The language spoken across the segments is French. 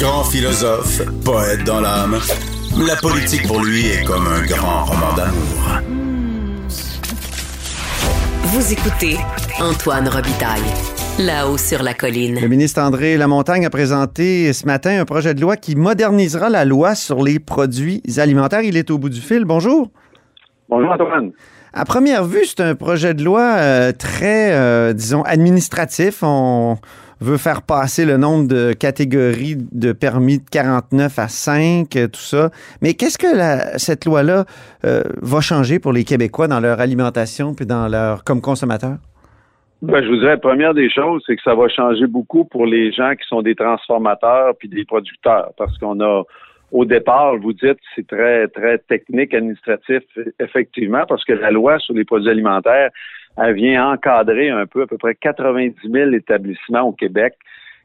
Grand philosophe, poète dans l'âme, la politique pour lui est comme un grand roman d'amour. Vous écoutez Antoine Robitaille, là-haut sur la colline. Le ministre André Lamontagne a présenté ce matin un projet de loi qui modernisera la loi sur les produits alimentaires. Il est au bout du fil. Bonjour. Bonjour Antoine. À première vue, c'est un projet de loi euh, très, euh, disons, administratif. On veut faire passer le nombre de catégories de permis de 49 à 5, euh, tout ça. Mais qu'est-ce que la, cette loi-là euh, va changer pour les Québécois dans leur alimentation puis dans leur comme consommateurs? Ben, je vous dirais, première des choses, c'est que ça va changer beaucoup pour les gens qui sont des transformateurs puis des producteurs, parce qu'on a au départ, vous dites, c'est très, très technique, administratif, effectivement, parce que la loi sur les produits alimentaires, elle vient encadrer un peu à peu près 90 000 établissements au Québec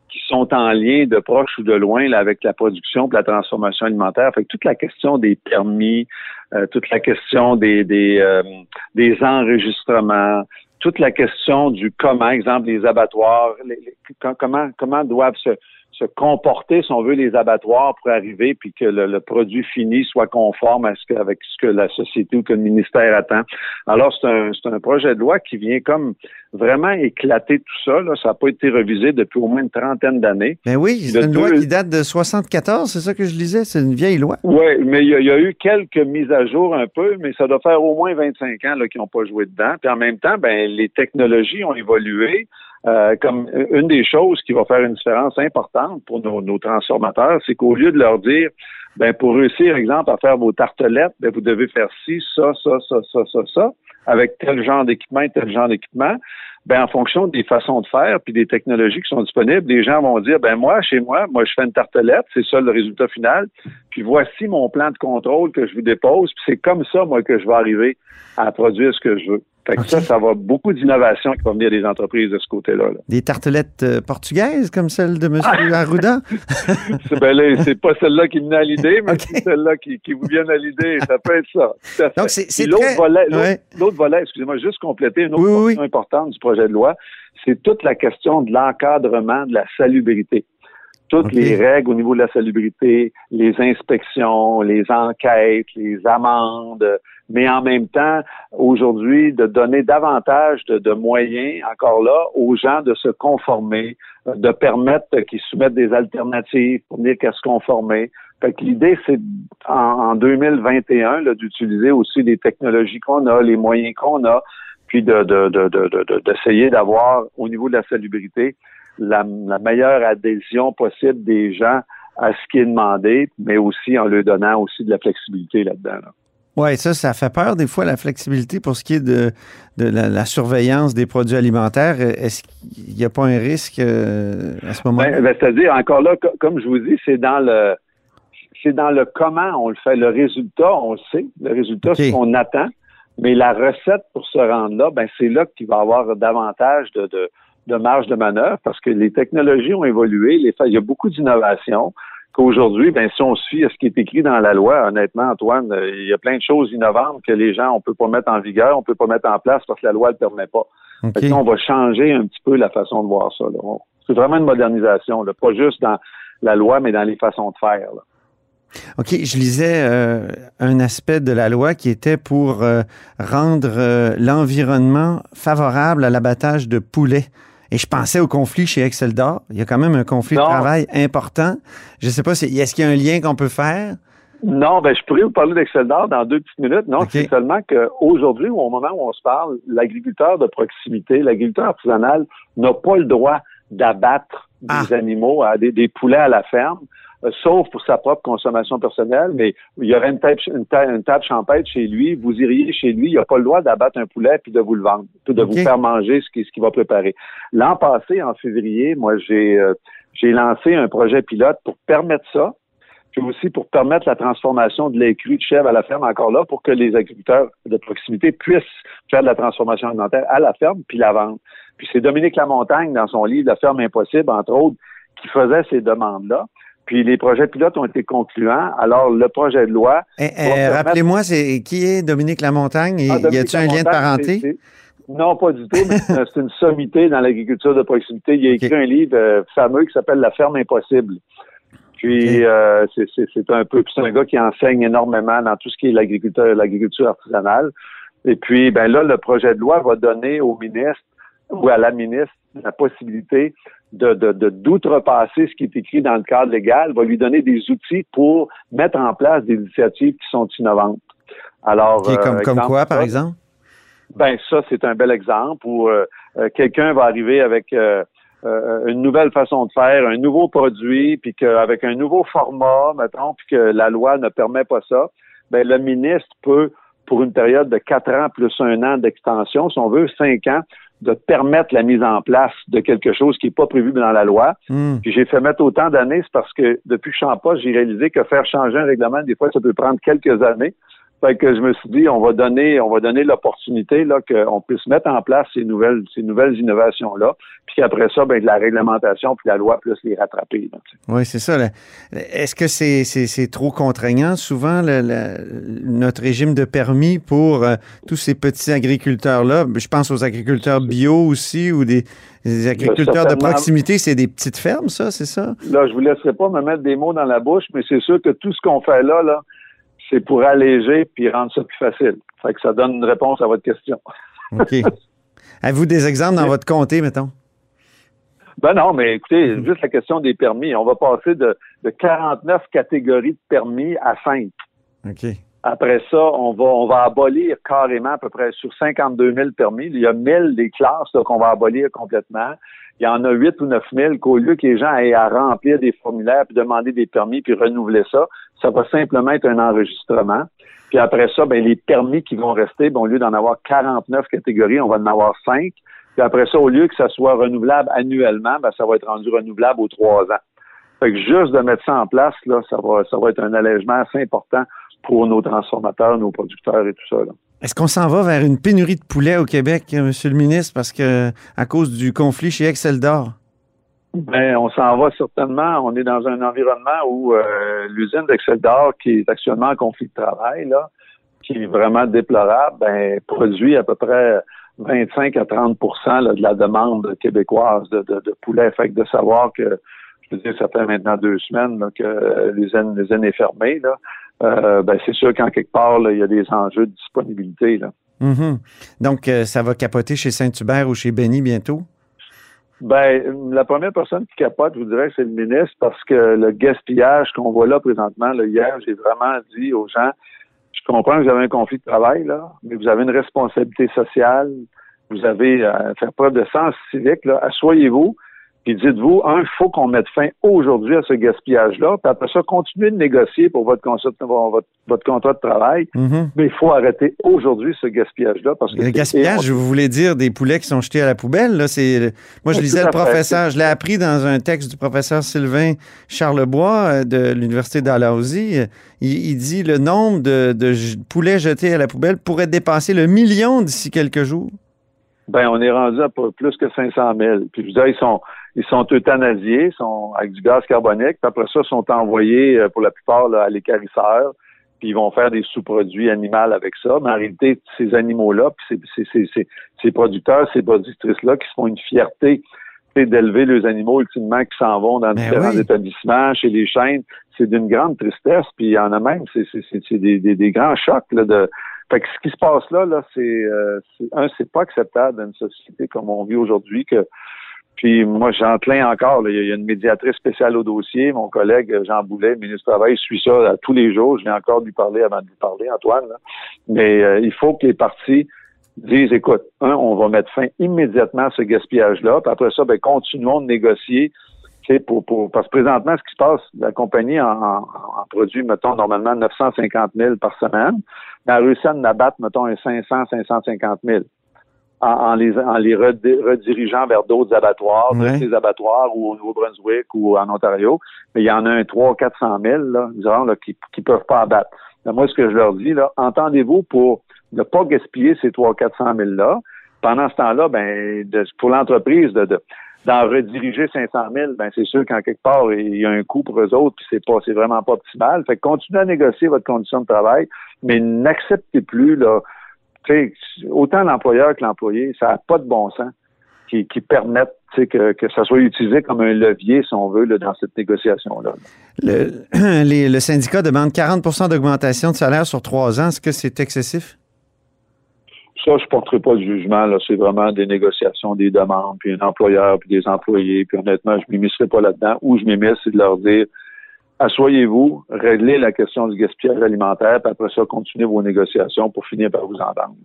qui sont en lien de proche ou de loin là, avec la production et la transformation alimentaire. Fait que toute la question des permis, euh, toute la question des des, euh, des enregistrements, toute la question du comment, exemple des abattoirs, les, les, comment comment doivent se se comporter, si on veut, les abattoirs pour arriver puis que le, le produit fini soit conforme à ce que, avec ce que la société ou que le ministère attend. Alors, c'est un, c'est un projet de loi qui vient comme vraiment éclater tout ça. Là. Ça n'a pas été revisé depuis au moins une trentaine d'années. Ben oui, c'est une loi qui date de 74, c'est ça que je lisais, c'est une vieille loi. Oui, mais il y, a, il y, a eu quelques mises à jour un peu, mais ça doit faire au moins 25 ans qu'ils n'ont pas joué dedans. Puis en même temps, ben les technologies ont évolué. Euh, comme une des choses qui va faire une différence importante pour nos, transformateurs, c'est qu'au lieu de leur dire, ben pour réussir, exemple, à faire vos tartelettes, ben vous devez faire ci, ça, ça, ça, ça, ça, ça, avec tel genre d'équipement et tel genre d'équipement. Ben en fonction des façons de faire puis des technologies qui sont disponibles, les gens vont dire, ben moi, chez moi, moi je fais une tartelette, c'est ça le résultat final. Puis voici mon plan de contrôle que je vous dépose, puis c'est comme ça moi que je vais arriver à produire ce que je veux. Fait que okay. ça, ça va beaucoup d'innovation qui va venir des entreprises de ce côté-là. Là. Des tartelettes euh, portugaises comme celle de M. Arruda? c'est ben c'est pas celle-là qui me vient à l'idée, mais okay. c'est celle-là qui, qui, vous vient à l'idée. Ça peut être ça. Donc, c'est l'autre très... volet, ouais. l'autre volet, excusez-moi, juste compléter une autre oui, portion oui. importante du projet de loi, c'est toute la question de l'encadrement de la salubrité toutes okay. les règles au niveau de la salubrité, les inspections, les enquêtes, les amendes, mais en même temps, aujourd'hui, de donner davantage de, de, moyens, encore là, aux gens de se conformer, de permettre qu'ils soumettent des alternatives pour venir qu'à se conformer. Fait que l'idée, c'est en, en 2021 d'utiliser aussi les technologies qu'on a, les moyens qu'on a, puis de, d'essayer de, d'avoir au niveau de la salubrité la, la, meilleure adhésion possible des gens à ce qui est demandé, mais aussi en leur donnant aussi de la flexibilité là-dedans. Là. Oui, ça, ça fait peur des fois, la flexibilité pour ce qui est de, de la, la, surveillance des produits alimentaires. Est-ce qu'il n'y a pas un risque euh, à ce moment-là? Ben, ben, C'est-à-dire, encore là, comme je vous dis, c'est dans le c'est dans le comment on le fait. Le résultat, on le sait. Le résultat, okay. c'est ce qu'on attend. Mais la recette pour se rendre là, ben c'est là qu'il va y avoir davantage de, de de marge de manœuvre parce que les technologies ont évolué, les, il y a beaucoup d'innovations qu'aujourd'hui, ben, si on suit à ce qui est écrit dans la loi, honnêtement, Antoine, il y a plein de choses innovantes que les gens, on peut pas mettre en vigueur, on peut pas mettre en place parce que la loi ne le permet pas. Okay. on va changer un petit peu la façon de voir ça. C'est vraiment une modernisation, là, pas juste dans la loi, mais dans les façons de faire. Là. OK, je lisais euh, un aspect de la loi qui était pour euh, rendre euh, l'environnement favorable à l'abattage de poulets. Et je pensais au conflit chez Exceldor. Il y a quand même un conflit non. de travail important. Je ne sais pas, est-ce qu'il y a un lien qu'on peut faire? Non, ben je pourrais vous parler d'Exceldor dans deux petites minutes. Non, okay. c'est seulement qu'aujourd'hui, au moment où on se parle, l'agriculteur de proximité, l'agriculteur artisanal n'a pas le droit d'abattre ah. des animaux, des, des, poulets à la ferme, sauf pour sa propre consommation personnelle. Mais il y aurait une table, une table, une table champêtre chez lui, vous iriez chez lui, il n'a pas le droit d'abattre un poulet puis de vous le vendre, puis de okay. vous faire manger ce qu'il ce qu va préparer. L'an passé, en février, moi j'ai euh, J'ai lancé un projet pilote pour permettre ça, puis aussi pour permettre la transformation de lait cru de chèvre à la ferme encore là, pour que les agriculteurs de proximité puissent faire de la transformation alimentaire à la ferme puis la vendre. Puis c'est Dominique Lamontagne, dans son livre La ferme impossible, entre autres, qui faisait ces demandes-là. Puis les projets pilotes ont été concluants. Alors, le projet de loi. Eh, eh, rappelez-moi, c'est qui est Dominique Lamontagne? Ah, y a-t-il un lien de parenté? non, pas du tout, mais c'est une sommité dans l'agriculture de proximité. Il a écrit un livre euh, fameux qui s'appelle La ferme impossible. Puis euh, c'est un peu, c'est un gars qui enseigne énormément dans tout ce qui est l'agriculture, l'agriculture artisanale. Et puis, ben là, le projet de loi va donner au ministre ou à la ministre la possibilité de, d'outrepasser ce qui est écrit dans le cadre légal, va lui donner des outils pour mettre en place des initiatives qui sont innovantes. Alors, comme, euh, comme quoi, par exemple? Ben ça, c'est un bel exemple où euh, euh, quelqu'un va arriver avec une nouvelle façon de faire, un nouveau produit, puis qu'avec un nouveau format, mettons, puis que la loi ne permet pas ça, ben le ministre peut, pour une période de quatre ans plus un an d'extension, si on veut, cinq ans, de permettre la mise en place de quelque chose qui n'est pas prévu dans la loi. Hmm. Puis j'ai fait mettre autant d'années, c'est parce que depuis que je suis en poste, j'ai réalisé que faire changer un règlement, des fois, ça peut prendre quelques années. Fait que je me suis dit, on va donner, on va donner l'opportunité là qu'on puisse mettre en place ces nouvelles, ces nouvelles innovations là, puis qu'après ça, ben de la réglementation puis la loi puisse les rattraper. oui, c'est ça. Est-ce que c'est, trop contraignant souvent notre régime de permis pour euh, tous ces petits agriculteurs là Je pense aux agriculteurs bio aussi ou des, agriculteurs de proximité, c'est des petites fermes, ça, c'est ça? Là, je vous laisserai pas me mettre des mots dans la bouche, mais c'est sûr que tout ce qu'on fait là, là c'est pour alléger puis rendre ça plus facile. Fait que ça donne une réponse à votre question. OK. Avez-vous des exemples dans votre comté, mettons? Ben non, mais écoutez, juste la question des permis. On va passer de, 49 catégories de permis à 5. OK. Après ça, on va, on va abolir carrément à peu près sur 52 000 permis. Il y a 1000 des classes qu'on va abolir complètement. Il y en a 8 ou 9 000 qu'au lieu que les gens aient à remplir des formulaires, puis demander des permis, puis renouveler ça, ça va simplement être un enregistrement. Puis après ça, ben, les permis qui vont rester, ben, au lieu d'en avoir 49 catégories, on va en avoir 5. Puis après ça, au lieu que ça soit renouvelable annuellement, ben, ça va être rendu renouvelable aux trois ans. Fait que juste de mettre ça en place, là, ça va, ça va être un allègement assez important pour nos transformateurs, nos producteurs et tout ça. Est-ce qu'on s'en va vers une pénurie de poulet au Québec, M. le ministre, parce que à cause du conflit chez Excel d'Or? Ben, on s'en va certainement. On est dans un environnement où euh, l'usine d'Excel d'Or, qui est actuellement en conflit de travail, là, qui est vraiment déplorable, ben, produit à peu près 25 à 30% de la demande québécoise de, de, de poulet. Fait que de savoir que, je veux dire, ça fait maintenant deux semaines que l'usine, l'usine est fermée, là, euh, ben, c'est sûr qu'en quelque part, il y a des enjeux de disponibilité. Là. Mm-hmm. Donc, euh, ça va capoter chez Saint-Hubert ou chez Benny bientôt? Ben, la première personne qui capote, je vous dirais, c'est le ministre, parce que le gaspillage qu'on voit là présentement, là, hier, j'ai vraiment dit aux gens, je comprends que vous avez un conflit de travail, là, mais vous avez une responsabilité sociale, vous avez à faire preuve de sens civique, là, asseyez-vous, puis dites-vous, un, il faut qu'on mette fin aujourd'hui à ce gaspillage-là. Puis après ça, continuez de négocier pour votre, votre, votre contrat de travail. Mm-hmm. Mais il faut arrêter aujourd'hui ce gaspillage-là. parce que Le gaspillage, vous voulez dire des poulets qui sont jetés à la poubelle? Là, c'est, moi, je lisais le professeur, je l'ai appris dans un texte du professeur Sylvain Charlebois euh, de l'Université d'Alhousie. Il, il, dit le nombre de, de poulets jetés à la poubelle pourrait dépasser le million d'ici quelques jours. Ben, on est rendu à plus que 500 000. Puis je dire, ils sont, ils sont euthanasiés, sont avec du gaz carbonique, puis après ça, sont envoyés euh, pour la plupart à l'écarisseur, puis ils vont faire des sous-produits animaux avec ça. Mais en réalité, ces animaux-là, puis ces, ces, ces, producteurs, ces productrices-là qui se font une fierté d'élever les animaux ultimement qui s'en vont dans ben différents établissements, chez les chaînes, c'est d'une grande tristesse, puis il y en a même, c'est des, des, des, grands chocs là, de. Fait que ce qui se passe là, là, c'est euh, un, c'est pas acceptable dans une société comme on vit aujourd'hui que puis moi, j'enclin encore. il y a une médiatrice spéciale au dossier. Mon collègue Jean Boulet, ministre du Travail, suit ça tous les jours. Je viens encore lui parler avant de lui parler, Antoine. Mais euh, il faut que les partis disent, écoute, un, on va mettre fin immédiatement à ce gaspillage-là. Puis après ça, ben, continuons de négocier. Pour, pour, parce que présentement, ce qui se passe, la compagnie en, en, produit, mettons, normalement 950 000 par semaine. Mais elle a réussi à en mettons, un 500, 550 000. En, en les, en les redi- redirigeant vers d'autres abattoirs, Ouais. des abattoirs ou au Nouveau-Brunswick ou en Ontario. Mais il y en a un 300 400 000, là, disons, là, qui ne peuvent pas abattre. Moi, ce que je leur dis, là, entendez-vous pour ne pas gaspiller ces 300 400 000-là. Pendant ce temps-là, ben, de- pour l'entreprise, de, de- d'en rediriger 500 000, ben, c'est sûr qu'en quelque part, il y a un coût pour eux autres, puis c'est pas, c'est vraiment pas optimal. Fait que continuez à négocier votre condition de travail, mais n'acceptez plus, là, autant l'employeur que l'employé, ça n'a pas de bon sens qui, qui permettent que, que ça soit utilisé comme un levier, si on veut, là, dans cette négociation-là. Le, les- le syndicat demande 40% d'augmentation de salaire sur trois ans. Est-ce que c'est excessif? Ça, je ne porterai pas de jugement. C'est vraiment des négociations, des demandes, puis un employeur, puis des employés. Puis honnêtement, je ne m'immiscerai pas là-dedans. Où je m'immisce, c'est de leur dire asseyez-vous, réglez la question du gaspillage alimentaire, puis après ça, continuez vos négociations pour finir par vous entendre.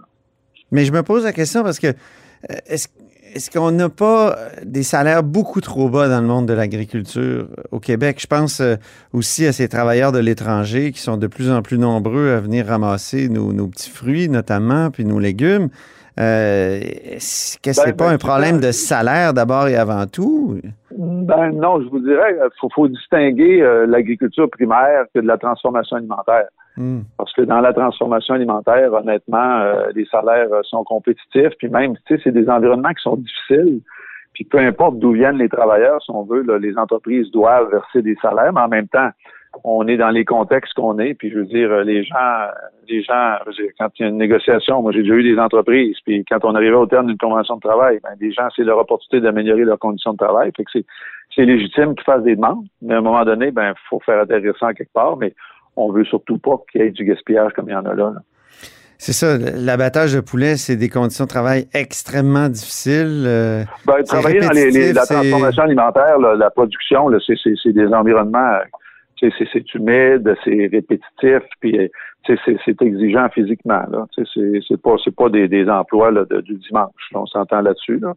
Mais je me pose la question parce que euh, est-ce qu'on n'a pas des salaires beaucoup trop bas dans le monde de l'agriculture euh, au Québec? Je pense euh, aussi à ces travailleurs de l'étranger qui sont de plus en plus nombreux à venir ramasser nos petits fruits, notamment, puis nos légumes. Euh, est-ce que c'est Ben, pas ben, un problème c'est ça. de salaire d'abord et avant tout? Ben non, je vous dirais, il faut, faut distinguer euh, l'agriculture primaire que de la transformation alimentaire. Hmm. Parce que dans la transformation alimentaire, honnêtement, euh, les salaires euh, sont compétitifs, puis même, tu sais, c'est des environnements qui sont difficiles. Puis peu importe d'où viennent les travailleurs, si on veut, là, les entreprises doivent verser des salaires, mais en même temps, on est dans les contextes qu'on est, puis je veux dire, euh, les gens, les gens, quand il y a une négociation, moi j'ai déjà eu des entreprises, puis quand on arrivait au terme d'une convention de travail, ben, des gens, c'est leur opportunité d'améliorer leurs conditions de travail, fait que c'est, c'est légitime qu'ils fassent des demandes, mais à un moment donné, ben, faut faire atterrir ça en quelque part, mais on veut surtout pas qu'il y ait du gaspillage comme il y en a là. là. C'est ça, l'abattage de poulet, c'est des conditions de travail extrêmement difficiles. euh, Ben, travailler dans les, les- la transformation alimentaire, là, la production, là, c'est, c'est, c'est des environnements, euh, c'est, humide, c'est répétitif, puis euh, c'est, exigeant physiquement. C'est, pas, pas des, emplois du dimanche. on s'entend là-dessus. Là.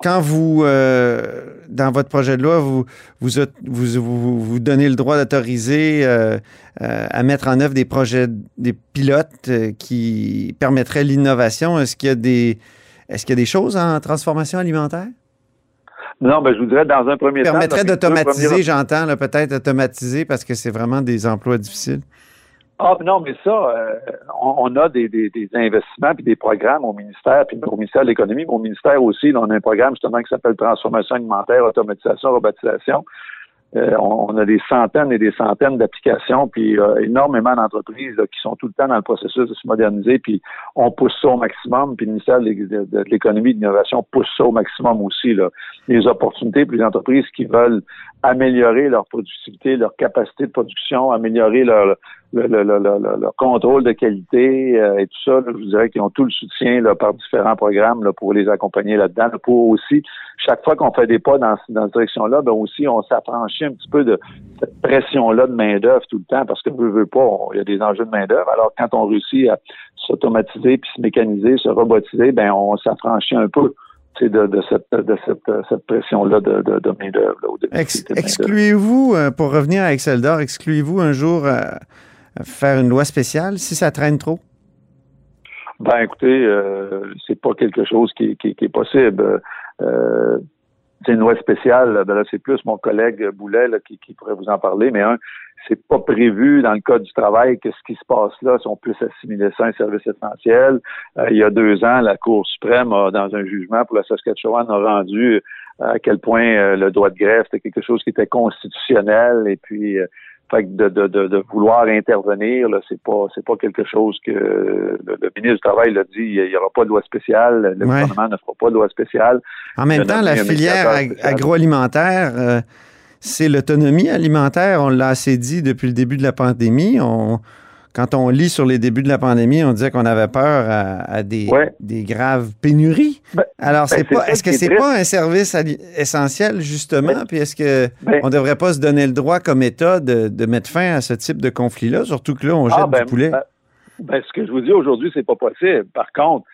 quand vous, euh, dans votre projet de loi, vous, vous, vous, vous, donnez le droit d'autoriser euh, à mettre en œuvre des projets, des pilotes qui permettraient l'innovation, est-ce qu'il y a des, est-ce qu'il y a des choses en transformation alimentaire? Non, ben, je vous dirais, dans un premier temps... Permettrait d'automatiser, j'entends, peut-être automatiser parce que c'est vraiment des emplois difficiles. Ah non, mais ça, euh, on, on a des, des, des investissements puis des programmes au ministère, puis au ministère de l'Économie, mais au ministère aussi, là, on a un programme justement qui s'appelle Transformation alimentaire, automatisation, robotisation. Euh, on, a des centaines et des centaines d'applications, puis euh, énormément d'entreprises qui sont tout le temps dans le processus de se moderniser, puis on pousse ça au maximum, puis le ministère de l'É- de- de l'Économie et de l'Innovation pousse ça au maximum aussi. Là. Les opportunités pour les entreprises qui veulent améliorer leur productivité, leur capacité de production, améliorer leur, le, le, le, le- le- leur contrôle de qualité euh, et tout ça, là, je vous dirais qu'ils ont tout le soutien là, par différents programmes là, pour les accompagner là-dedans. là, pour aussi, chaque fois qu'on fait des pas dans, dans cette direction-là, ben aussi, on s'affranchit un petit peu de cette pression-là de main-d'œuvre tout le temps, parce que veut, veut pas, il y a des enjeux de main-d'œuvre. Alors, quand on réussit à s'automatiser, puis se mécaniser, se robotiser, ben on s'affranchit un peu de, de cette, de cette, cette pression-là de, de, de main-d'œuvre. Ex- excluez-vous, euh, pour revenir à Excel d'or, excluez-vous un jour euh, faire une loi spéciale si ça traîne trop? Ben écoutez, euh, c'est pas quelque chose qui, qui, qui est possible. Euh, c'est une loi spéciale, ben là, c'est plus mon collègue Boulet là, qui, qui pourrait vous en parler, mais un, c'est pas prévu dans le code du travail que ce qui se passe là, si on puisse assimiler ça à un service essentiel. Euh, il y a deux ans, la Cour suprême, a, dans un jugement pour la Saskatchewan, a rendu euh, à quel point euh, le droit de grève était quelque chose qui était constitutionnel et puis euh, fait que de, de, de, de vouloir intervenir, là, c'est pas c'est pas quelque chose que le, le ministre du Travail l'a dit, il n'y aura pas de loi spéciale, le Ouais. gouvernement ne fera pas de loi spéciale. En même temps, la filière ag- agroalimentaire, euh, c'est l'autonomie alimentaire. On l'a assez dit depuis le début de la pandémie. On, quand on lit sur les débuts de la pandémie, on disait qu'on avait peur à, à des, Ouais. des graves pénuries. Ben, Alors, c'est ben, c'est pas, est-ce que est c'est pas un service essentiel, justement? Ben, Puis est-ce que ben- on devrait pas se donner le droit comme État de, de mettre fin à ce type de conflit-là? Surtout que là, on jette Ah, ben, du poulet. ce que je vous dis aujourd'hui, c'est pas possible. Par contre,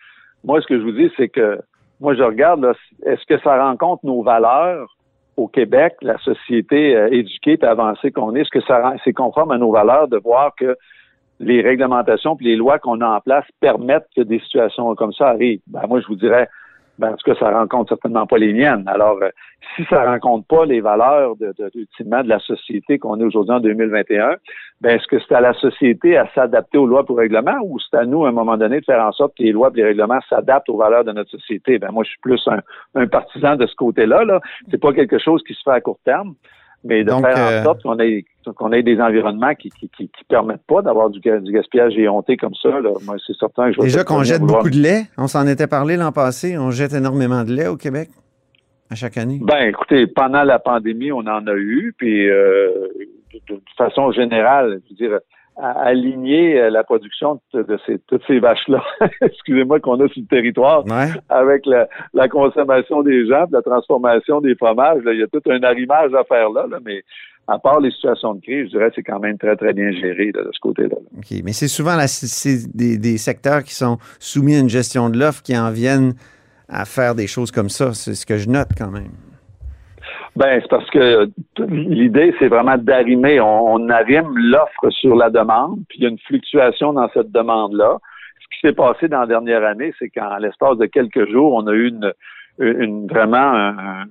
moi, ce que je vous dis, c'est que moi, je regarde, est-ce que ça rencontre nos valeurs au Québec, la société euh, éduquée et avancée qu'on est? Est-ce que ça rend- c'est conforme à nos valeurs de voir que les réglementations puis les lois qu'on a en place permettent que des situations comme ça arrivent. Ben, moi, je vous dirais, ben, en tout cas, ça rencontre certainement pas les miennes. Alors, euh, si ça rencontre pas les valeurs de, de, ultimement de la société qu'on est aujourd'hui en 2021, ben, est-ce que c'est à la société à s'adapter aux lois pour règlement ou c'est à nous, à un moment donné, de faire en sorte que les lois et les règlements s'adaptent aux valeurs de notre société? Ben, moi, je suis plus un, un partisan de ce côté-là. Là. C'est pas quelque chose qui se fait à court terme mais de faire en euh, sorte qu'on ait, qu'on ait des environnements qui qui, qui, permettent pas d'avoir du, du, gaspillage éhonté comme ça. Là. Moi, c'est certain que je Déjà qu'on jette beaucoup de lait, on s'en était parlé l'an passé, on jette énormément de lait au Québec à chaque année. Ben, écoutez, pendant la pandémie, on en a eu, puis euh, de, de, façon générale, je veux dire, à aligner euh, la production de, ces, toutes ces vaches-là, excusez-moi, qu'on a sur le territoire, avec la, consommation des gens, la transformation des fromages. il y a tout un arrimage à faire là, mais à part les situations de crise, je dirais que c'est quand même très, très bien géré de ce côté-là. OK. Mais c'est souvent des, des, secteurs qui sont soumis à une gestion de l'offre qui en viennent à faire des choses comme ça. C'est ce que je note quand même. Ben, c'est parce que l'idée, c'est vraiment d'arrimer. On, arrime l'offre sur la demande, puis il y a une fluctuation dans cette demande-là. Ce qui s'est passé dans la dernière année, c'est qu'en l'espace de quelques jours, on a eu une, une vraiment un,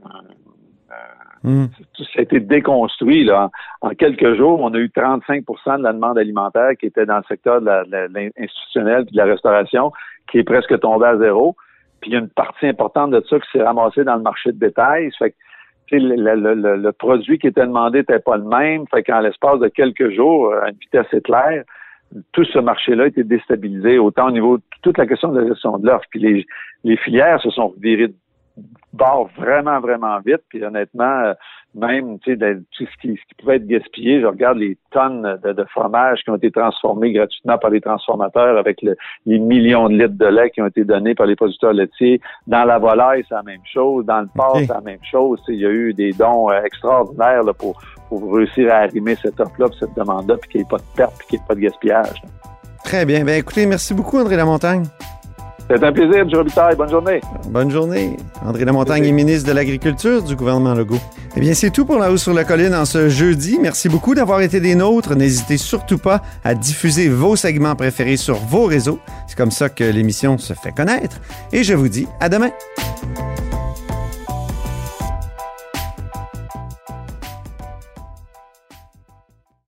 hmm. Ça a été déconstruit. Là. En, quelques jours, on a eu 35% de la demande alimentaire qui était dans le secteur de l'institutionnel et de la restauration, qui est presque tombée à zéro. Puis il y a une partie importante de ça qui s'est ramassée dans le marché de détail. Ça fait que le, produit qui était demandé n'était pas le même. Fait qu'en l'espace de quelques jours, à une vitesse éclair, tout ce marché-là été déstabilisé, autant au niveau de toute la question de la gestion de l'offre. Puis les, les filières se sont virées bord vraiment, vraiment vite. Puis honnêtement, euh, même tu sais, tout ce qui, pouvait être gaspillé, je regarde les tonnes de, de, fromage qui ont été transformés gratuitement par les transformateurs avec les millions de litres de lait qui ont été donnés par les producteurs laitiers. Dans la volaille, c'est la même chose. Dans le porc, c'est la même chose. Il y a eu des dons euh, extraordinaires là, pour, pour réussir à arrimer cette offre-là, cette demande-là, puis qu'il n'y ait pas de perte, puis qu'il n'y ait pas de gaspillage. Très bien. Ben, écoutez, merci beaucoup, André Lamontagne. C'est un plaisir, M. Robitaille. Bonne journée. Bonne journée. André Lamontagne est ministre de l'Agriculture du gouvernement Legault. Eh bien, c'est tout pour La Hausse sur la Colline en ce jeudi. Merci beaucoup d'avoir été des nôtres. N'hésitez surtout pas à diffuser vos segments préférés sur vos réseaux. C'est comme ça que l'émission se fait connaître. Et je vous dis à demain.